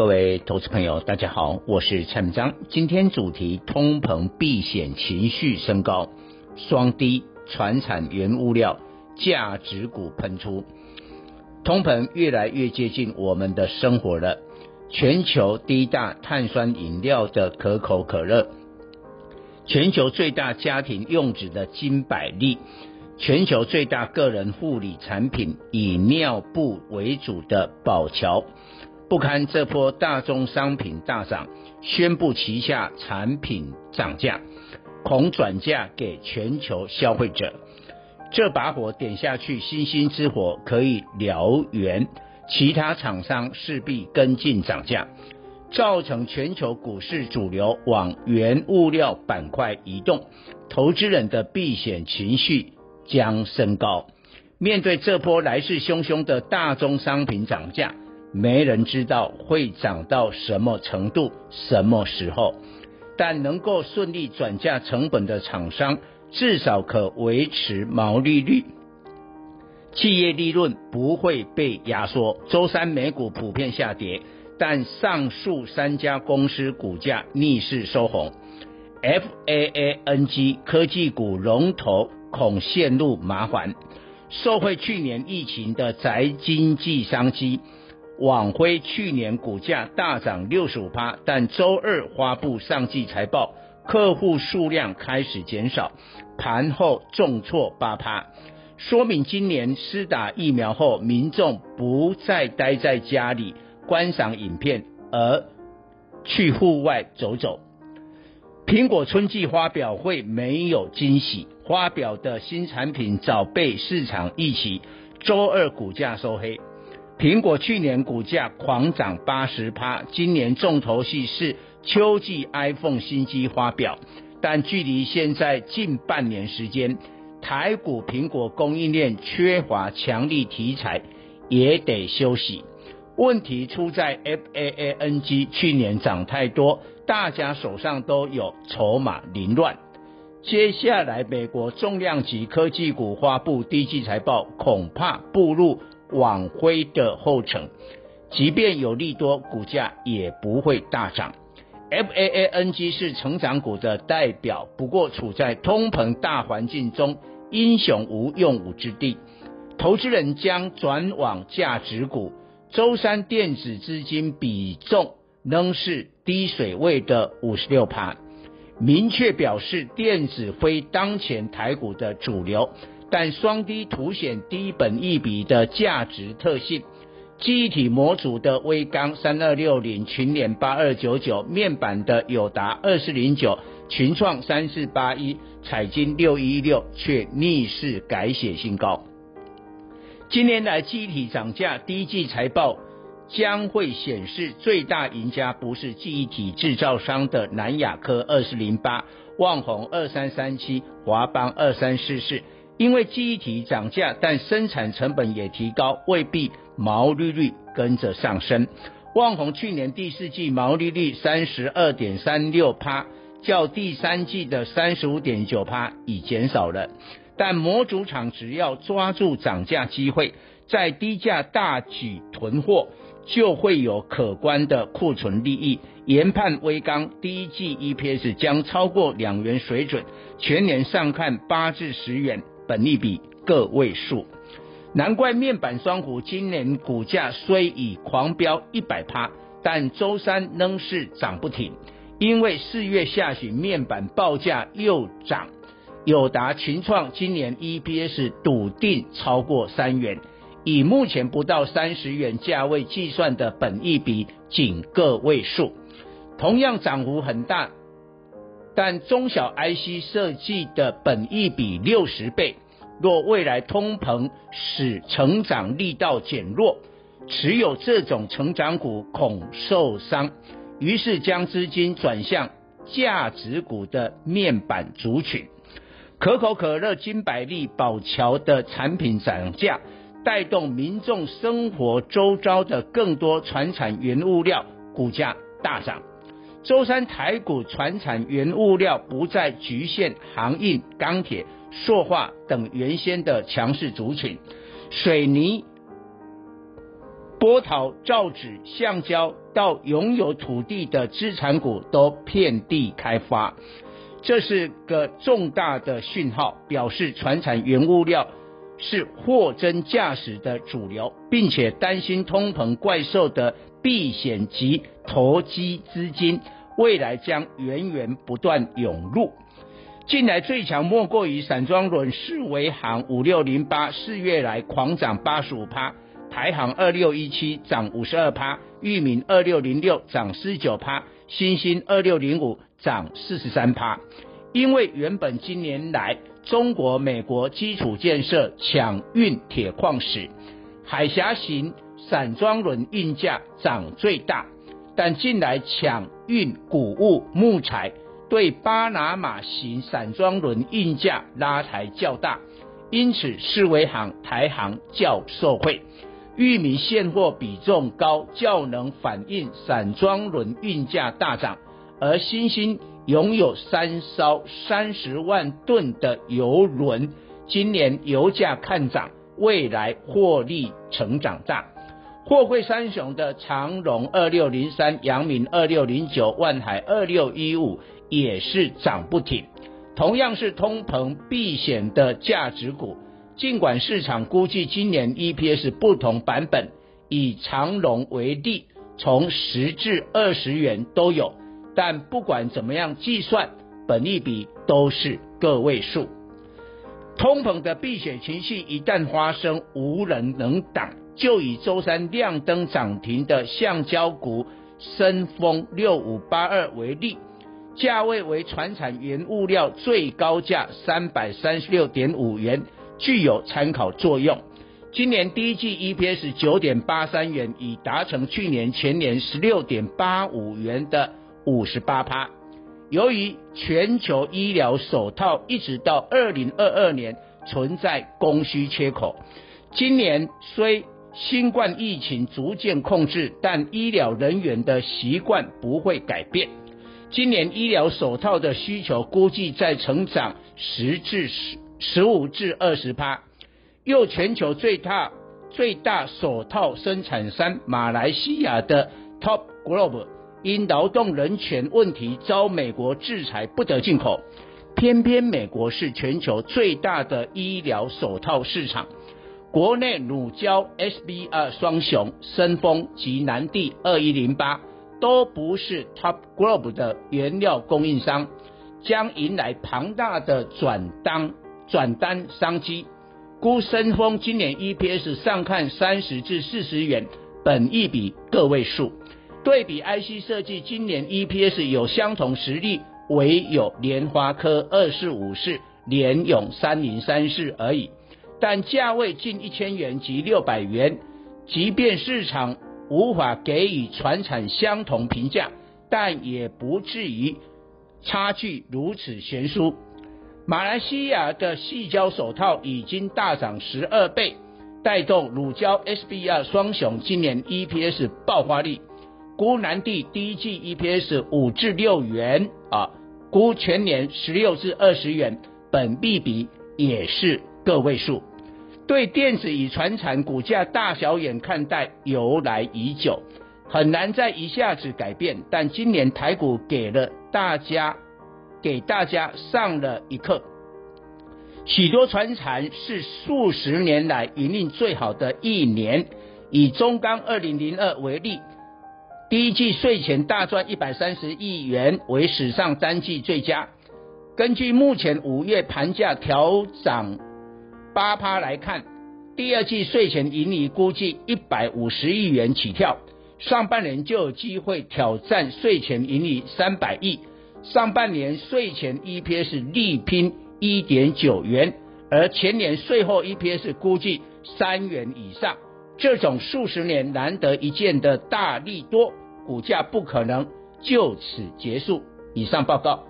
各位投资朋友，大家好，我是蔡明章。今天主题：通膨避险情绪升高，双低传产原物料价值股喷出，通膨越来越接近我们的生活了。全球第一大碳酸饮料的可口可乐，全球最大家庭用纸的金百利，全球最大个人护理产品以尿布为主的宝乔。不堪这波大宗商品大涨，宣布旗下产品涨价，恐转嫁给全球消费者。这把火点下去，星星之火可以燎原，其他厂商势必跟进涨价，造成全球股市主流往原物料板块移动，投资人的避险情绪将升高。面对这波来势汹汹的大宗商品涨价。没人知道会涨到什么程度、什么时候，但能够顺利转嫁成本的厂商，至少可维持毛利率，企业利润不会被压缩。周三美股普遍下跌，但上述三家公司股价逆势收红。FAANG 科技股龙头恐陷入麻烦，受惠去年疫情的宅经济商机。网辉去年股价大涨六十五趴，但周二发布上季财报，客户数量开始减少，盘后重挫八趴，说明今年施打疫苗后，民众不再待在家里观赏影片，而去户外走走。苹果春季发表会没有惊喜，发表的新产品早被市场预期，周二股价收黑。苹果去年股价狂涨八十趴，今年重头戏是秋季 iPhone 新机发表，但距离现在近半年时间，台股苹果供应链缺乏强力题材，也得休息。问题出在 FAANG 去年涨太多，大家手上都有筹码凌乱。接下来美国重量级科技股发布低季财报，恐怕步入。网辉的后尘，即便有利多，股价也不会大涨。FAANG 是成长股的代表，不过处在通膨大环境中，英雄无用武之地，投资人将转往价值股。周三电子资金比重仍是低水位的五十六趴，明确表示电子非当前台股的主流。但双低凸显低本益比的价值特性，记忆体模组的威刚三二六零，群联八二九九，面板的友达二四零九，群创三四八一，彩晶六一六，却逆势改写新高。今年来记忆体涨价，第一季财报将会显示最大赢家不是记忆体制造商的南亚科二四零八，旺宏二三三七，华邦二三四四。因为记忆体涨价，但生产成本也提高，未必毛利率跟着上升。旺宏去年第四季毛利率三十二点三六趴，较第三季的三十五点九趴已减少了。但模组厂只要抓住涨价机会，在低价大举囤货，就会有可观的库存利益。研判威刚第一季 EPS 将超过两元水准，全年上看八至十元。本利比个位数，难怪面板双虎今年股价虽已狂飙一百趴，但周三仍是涨不停。因为四月下旬面板报价又涨，友达、群创今年 EPS 笃定超过三元，以目前不到三十元价位计算的本益比仅个位数，同样涨幅很大。但中小 IC 设计的本益比六十倍，若未来通膨使成长力道减弱，持有这种成长股恐受伤，于是将资金转向价值股的面板族群。可口可乐、金百利、宝桥的产品涨价，带动民众生活周遭的更多传产原物料股价大涨。周三台股传产原物料不再局限航运、钢铁、塑化等原先的强势族群，水泥、波陶、造纸、橡胶到拥有土地的资产股都遍地开花。这是个重大的讯号，表示传产原物料是货真价实的主流，并且担心通膨怪兽的避险及投机资金未来将源源不断涌入。近来最强莫过于散装轮世维航五六零八，四月来狂涨八十五趴，台行二六一七涨五十二趴，裕民二六零六涨四十九趴，新兴二六零五。涨四十三趴，因为原本今年来中国、美国基础建设抢运铁矿石，海峡型散装轮运价涨最大，但近来抢运谷物、木材，对巴拿马型散装轮运价拉抬较大，因此世维行、台行较受惠，玉米现货比重高，较能反映散装轮运价大涨。而新兴拥有三艘三十万吨的油轮，今年油价看涨，未来获利成长大。货柜三雄的长荣二六零三、阳明二六零九、万海二六一五也是涨不停。同样是通膨避险的价值股，尽管市场估计今年 EPS 不同版本，以长荣为例，从十至二十元都有。但不管怎么样计算，本益比都是个位数。通膨的避险情绪一旦发生，无人能挡。就以周三亮灯涨停的橡胶股升丰六五八二为例，价位为传产原物料最高价三百三十六点五元，具有参考作用。今年第一季 EPS 九点八三元，已达成去年全年十六点八五元的。五十八趴。由于全球医疗手套一直到二零二二年存在供需缺口，今年虽新冠疫情逐渐控制，但医疗人员的习惯不会改变。今年医疗手套的需求估计在成长十至十十五至二十趴。又全球最大最大手套生产商马来西亚的 Top Glove。因劳动人权问题遭美国制裁，不得进口。偏偏美国是全球最大的医疗手套市场，国内乳胶 SBR 双雄、森丰及南地二一零八都不是 Top Globe 的原料供应商，将迎来庞大的转单转单商机。估森丰今年 EPS 上看三十至四十元，本一比个位数。对比 IC 设计，今年 EPS 有相同实力，唯有联华科二四五四、联永三零三四而已。但价位近一千元及六百元，即便市场无法给予传产相同评价，但也不至于差距如此悬殊。马来西亚的细胶手套已经大涨十二倍，带动乳胶 SBR 双雄今年 EPS 爆发力。估南地第一季 EPS 五至六元啊，估全年十六至二十元，本币比也是个位数。对电子与船产股价大小眼看待由来已久，很难在一下子改变。但今年台股给了大家给大家上了一课，许多船产是数十年来营运最好的一年，以中钢二零零二为例。第一季税前大赚一百三十亿元，为史上单季最佳。根据目前五月盘价调涨八趴来看，第二季税前盈利估计一百五十亿元起跳，上半年就有机会挑战税前盈利三百亿。上半年税前 EPS 力拼一点九元，而前年税后 EPS 估计三元以上。这种数十年难得一见的大利多，股价不可能就此结束。以上报告。